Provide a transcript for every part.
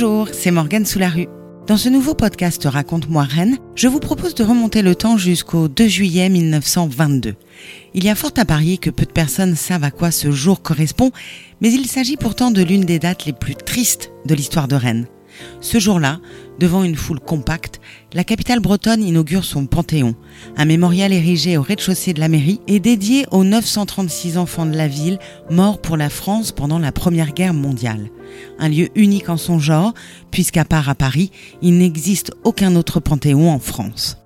Bonjour, c'est Morgane Soularue. Dans ce nouveau podcast Raconte-moi Rennes, je vous propose de remonter le temps jusqu'au 2 juillet 1922. Il y a fort à parier que peu de personnes savent à quoi ce jour correspond, mais il s'agit pourtant de l'une des dates les plus tristes de l'histoire de Rennes. Ce jour-là, devant une foule compacte, la capitale bretonne inaugure son Panthéon, un mémorial érigé au rez-de-chaussée de la mairie et dédié aux 936 enfants de la ville morts pour la France pendant la Première Guerre mondiale. Un lieu unique en son genre, puisqu'à part à Paris, il n'existe aucun autre Panthéon en France.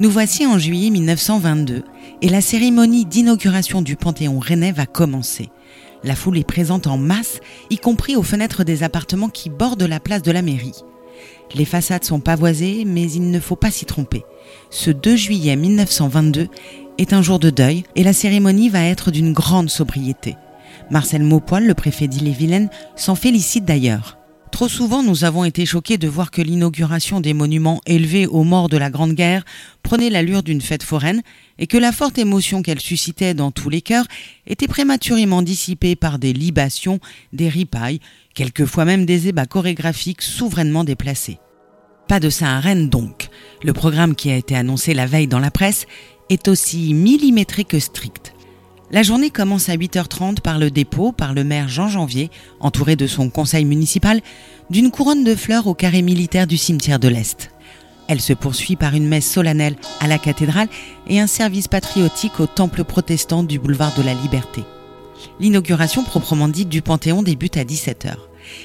Nous voici en juillet 1922 et la cérémonie d'inauguration du Panthéon rennais va commencer. La foule est présente en masse, y compris aux fenêtres des appartements qui bordent la place de la mairie. Les façades sont pavoisées, mais il ne faut pas s'y tromper. Ce 2 juillet 1922 est un jour de deuil et la cérémonie va être d'une grande sobriété. Marcel Maupoil, le préfet d'Ille-et-Vilaine, s'en félicite d'ailleurs. Trop souvent, nous avons été choqués de voir que l'inauguration des monuments élevés aux morts de la Grande Guerre prenait l'allure d'une fête foraine et que la forte émotion qu'elle suscitait dans tous les cœurs était prématurément dissipée par des libations, des ripailles, quelquefois même des ébats chorégraphiques souverainement déplacés. Pas de ça à donc. Le programme qui a été annoncé la veille dans la presse est aussi millimétré que strict. La journée commence à 8h30 par le dépôt par le maire Jean Janvier, entouré de son conseil municipal, d'une couronne de fleurs au carré militaire du cimetière de l'Est. Elle se poursuit par une messe solennelle à la cathédrale et un service patriotique au temple protestant du boulevard de la Liberté. L'inauguration proprement dite du Panthéon débute à 17h.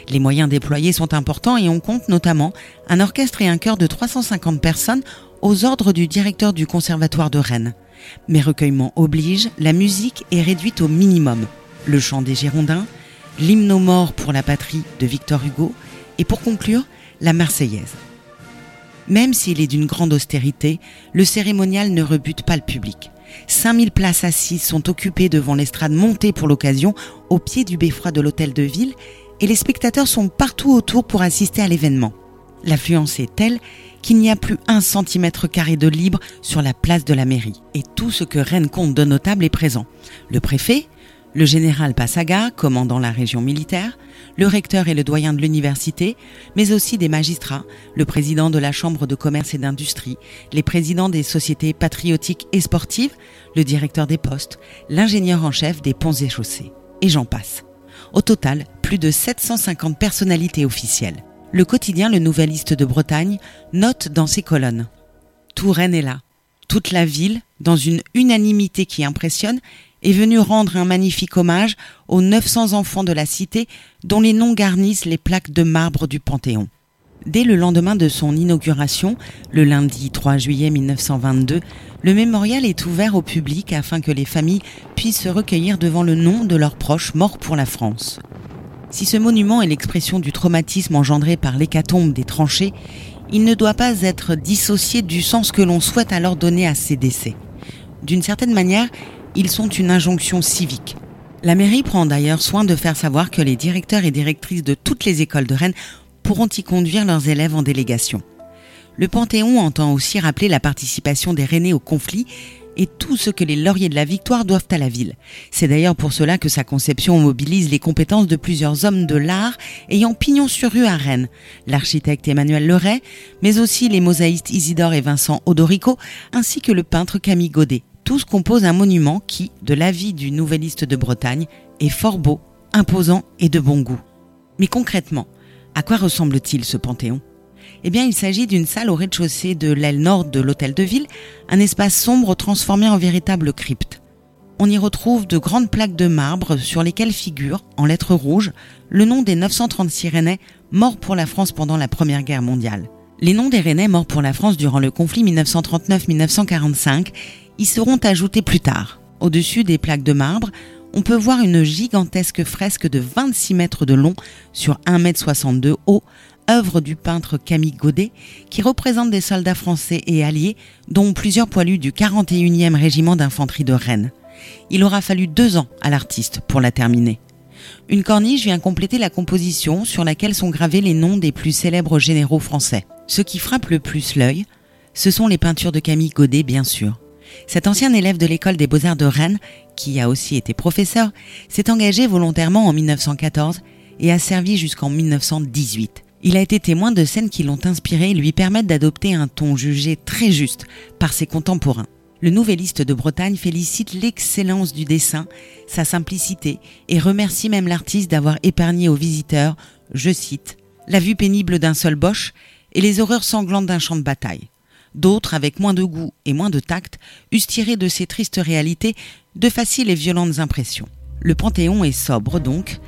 Les moyens déployés sont importants et on compte notamment un orchestre et un chœur de 350 personnes aux ordres du directeur du Conservatoire de Rennes. Mais recueillement oblige, la musique est réduite au minimum. Le chant des Girondins, l'hymne aux pour la patrie de Victor Hugo et pour conclure, la Marseillaise. Même s'il est d'une grande austérité, le cérémonial ne rebute pas le public. 5000 places assises sont occupées devant l'estrade montée pour l'occasion au pied du beffroi de l'hôtel de ville et les spectateurs sont partout autour pour assister à l'événement. L'affluence est telle qu'il n'y a plus un centimètre carré de libre sur la place de la mairie. Et tout ce que Rennes compte de notable est présent. Le préfet, le général Passaga, commandant la région militaire, le recteur et le doyen de l'université, mais aussi des magistrats, le président de la Chambre de commerce et d'industrie, les présidents des sociétés patriotiques et sportives, le directeur des postes, l'ingénieur en chef des ponts et chaussées. Et j'en passe. Au total, plus de 750 personnalités officielles le quotidien Le Nouvelliste de Bretagne note dans ses colonnes. Tout Rennes est là. Toute la ville, dans une unanimité qui impressionne, est venue rendre un magnifique hommage aux 900 enfants de la cité dont les noms garnissent les plaques de marbre du Panthéon. Dès le lendemain de son inauguration, le lundi 3 juillet 1922, le mémorial est ouvert au public afin que les familles puissent se recueillir devant le nom de leurs proches morts pour la France. Si ce monument est l'expression du traumatisme engendré par l'hécatombe des tranchées, il ne doit pas être dissocié du sens que l'on souhaite alors donner à ces décès. D'une certaine manière, ils sont une injonction civique. La mairie prend d'ailleurs soin de faire savoir que les directeurs et directrices de toutes les écoles de Rennes pourront y conduire leurs élèves en délégation. Le Panthéon entend aussi rappeler la participation des Rennais au conflit et tout ce que les lauriers de la victoire doivent à la ville. C'est d'ailleurs pour cela que sa conception mobilise les compétences de plusieurs hommes de l'art ayant pignon sur rue à Rennes. L'architecte Emmanuel Leray, mais aussi les mosaïstes Isidore et Vincent Odorico, ainsi que le peintre Camille Godet. Tous composent un monument qui, de l'avis du nouvelliste de Bretagne, est fort beau, imposant et de bon goût. Mais concrètement, à quoi ressemble-t-il ce panthéon? Eh bien, il s'agit d'une salle au rez-de-chaussée de l'aile nord de l'hôtel de ville, un espace sombre transformé en véritable crypte. On y retrouve de grandes plaques de marbre sur lesquelles figure, en lettres rouges, le nom des 936 Rennais morts pour la France pendant la Première Guerre mondiale. Les noms des Rennais morts pour la France durant le conflit 1939-1945 y seront ajoutés plus tard. Au-dessus des plaques de marbre, on peut voir une gigantesque fresque de 26 mètres de long sur 1 mètre 62 haut œuvre du peintre Camille Godet, qui représente des soldats français et alliés, dont plusieurs poilus du 41e régiment d'infanterie de Rennes. Il aura fallu deux ans à l'artiste pour la terminer. Une corniche vient compléter la composition sur laquelle sont gravés les noms des plus célèbres généraux français. Ce qui frappe le plus l'œil, ce sont les peintures de Camille Godet, bien sûr. Cet ancien élève de l'école des beaux-arts de Rennes, qui a aussi été professeur, s'est engagé volontairement en 1914 et a servi jusqu'en 1918. Il a été témoin de scènes qui l'ont inspiré et lui permettent d'adopter un ton jugé très juste par ses contemporains. Le Nouvelliste de Bretagne félicite l'excellence du dessin, sa simplicité et remercie même l'artiste d'avoir épargné aux visiteurs, je cite, la vue pénible d'un seul boche et les horreurs sanglantes d'un champ de bataille. D'autres, avec moins de goût et moins de tact, eussent tiré de ces tristes réalités de faciles et violentes impressions. Le Panthéon est sobre donc,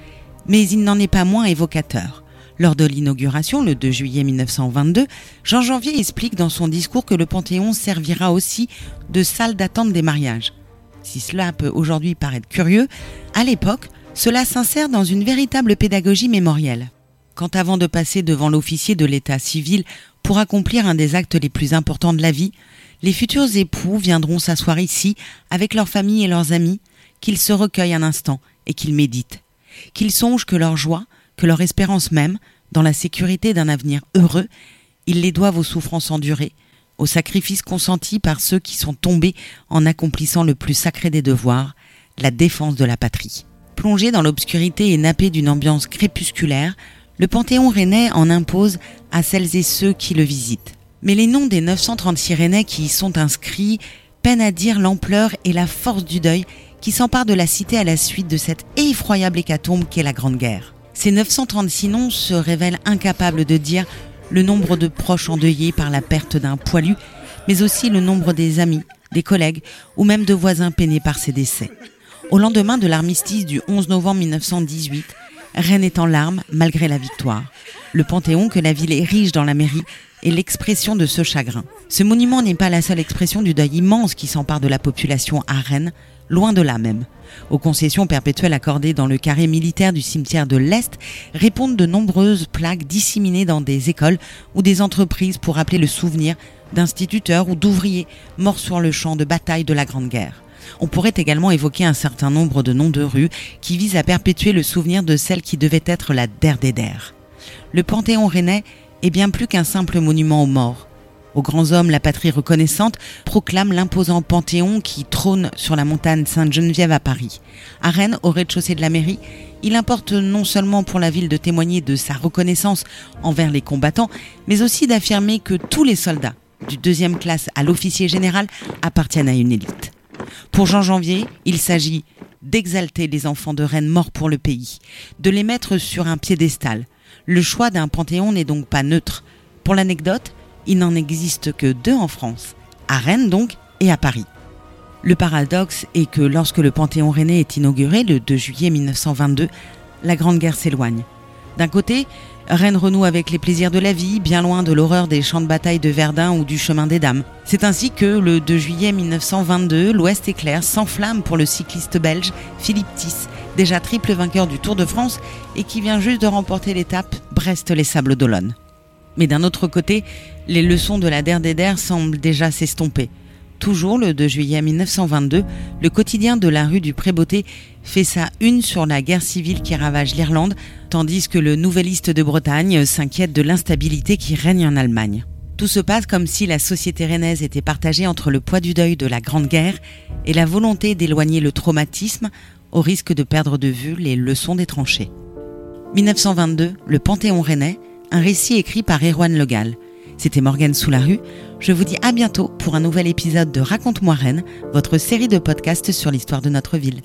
mais il n'en est pas moins évocateur. Lors de l'inauguration, le 2 juillet 1922, Jean Janvier explique dans son discours que le Panthéon servira aussi de salle d'attente des mariages. Si cela peut aujourd'hui paraître curieux, à l'époque, cela s'insère dans une véritable pédagogie mémorielle. Quand avant de passer devant l'officier de l'état civil pour accomplir un des actes les plus importants de la vie, les futurs époux viendront s'asseoir ici avec leurs familles et leurs amis, qu'ils se recueillent un instant et qu'ils méditent, qu'ils songent que leur joie, que leur espérance même, dans la sécurité d'un avenir heureux, ils les doivent aux souffrances endurées, aux sacrifices consentis par ceux qui sont tombés en accomplissant le plus sacré des devoirs, la défense de la patrie. Plongé dans l'obscurité et nappé d'une ambiance crépusculaire, le Panthéon rennais en impose à celles et ceux qui le visitent. Mais les noms des 936 rennais qui y sont inscrits peinent à dire l'ampleur et la force du deuil qui s'empare de la cité à la suite de cette effroyable hécatombe qu'est la Grande Guerre. Ces 936 noms se révèlent incapables de dire le nombre de proches endeuillés par la perte d'un poilu, mais aussi le nombre des amis, des collègues ou même de voisins peinés par ces décès. Au lendemain de l'armistice du 11 novembre 1918, Rennes est en larmes malgré la victoire. Le Panthéon que la ville érige dans la mairie est l'expression de ce chagrin. Ce monument n'est pas la seule expression du deuil immense qui s'empare de la population à Rennes, loin de là même. Aux concessions perpétuelles accordées dans le carré militaire du cimetière de l'Est répondent de nombreuses plaques disséminées dans des écoles ou des entreprises pour rappeler le souvenir d'instituteurs ou d'ouvriers morts sur le champ de bataille de la Grande Guerre. On pourrait également évoquer un certain nombre de noms de rues qui visent à perpétuer le souvenir de celle qui devait être la der des. Le Panthéon rennais est bien plus qu'un simple monument aux morts. Aux grands hommes, la patrie reconnaissante proclame l'imposant Panthéon qui trône sur la montagne Sainte-Geneviève à Paris. À Rennes, au rez-de-chaussée de la mairie, il importe non seulement pour la ville de témoigner de sa reconnaissance envers les combattants, mais aussi d'affirmer que tous les soldats, du deuxième classe à l'officier général, appartiennent à une élite. Pour Jean Janvier, il s'agit d'exalter les enfants de Rennes morts pour le pays, de les mettre sur un piédestal. Le choix d'un panthéon n'est donc pas neutre. Pour l'anecdote, il n'en existe que deux en France, à Rennes donc et à Paris. Le paradoxe est que lorsque le Panthéon rennais est inauguré le 2 juillet 1922, la Grande Guerre s'éloigne. D'un côté, Rennes renoue avec les plaisirs de la vie, bien loin de l'horreur des champs de bataille de Verdun ou du chemin des dames. C'est ainsi que, le 2 juillet 1922, l'Ouest éclair s'enflamme pour le cycliste belge Philippe Tiss, déjà triple vainqueur du Tour de France et qui vient juste de remporter l'étape Brest-les-Sables d'Olonne. Mais d'un autre côté, les leçons de la der semblent déjà s'estomper. Toujours le 2 juillet 1922, le quotidien de la rue du Prébeauté fait sa une sur la guerre civile qui ravage l'Irlande, tandis que le Nouvelliste de Bretagne s'inquiète de l'instabilité qui règne en Allemagne. Tout se passe comme si la société rennaise était partagée entre le poids du deuil de la Grande Guerre et la volonté d'éloigner le traumatisme au risque de perdre de vue les leçons des tranchées. 1922, le Panthéon rennais, un récit écrit par Erwan Legal. C'était Morgane Soularue. Je vous dis à bientôt pour un nouvel épisode de Raconte-moi Rennes, votre série de podcasts sur l'histoire de notre ville.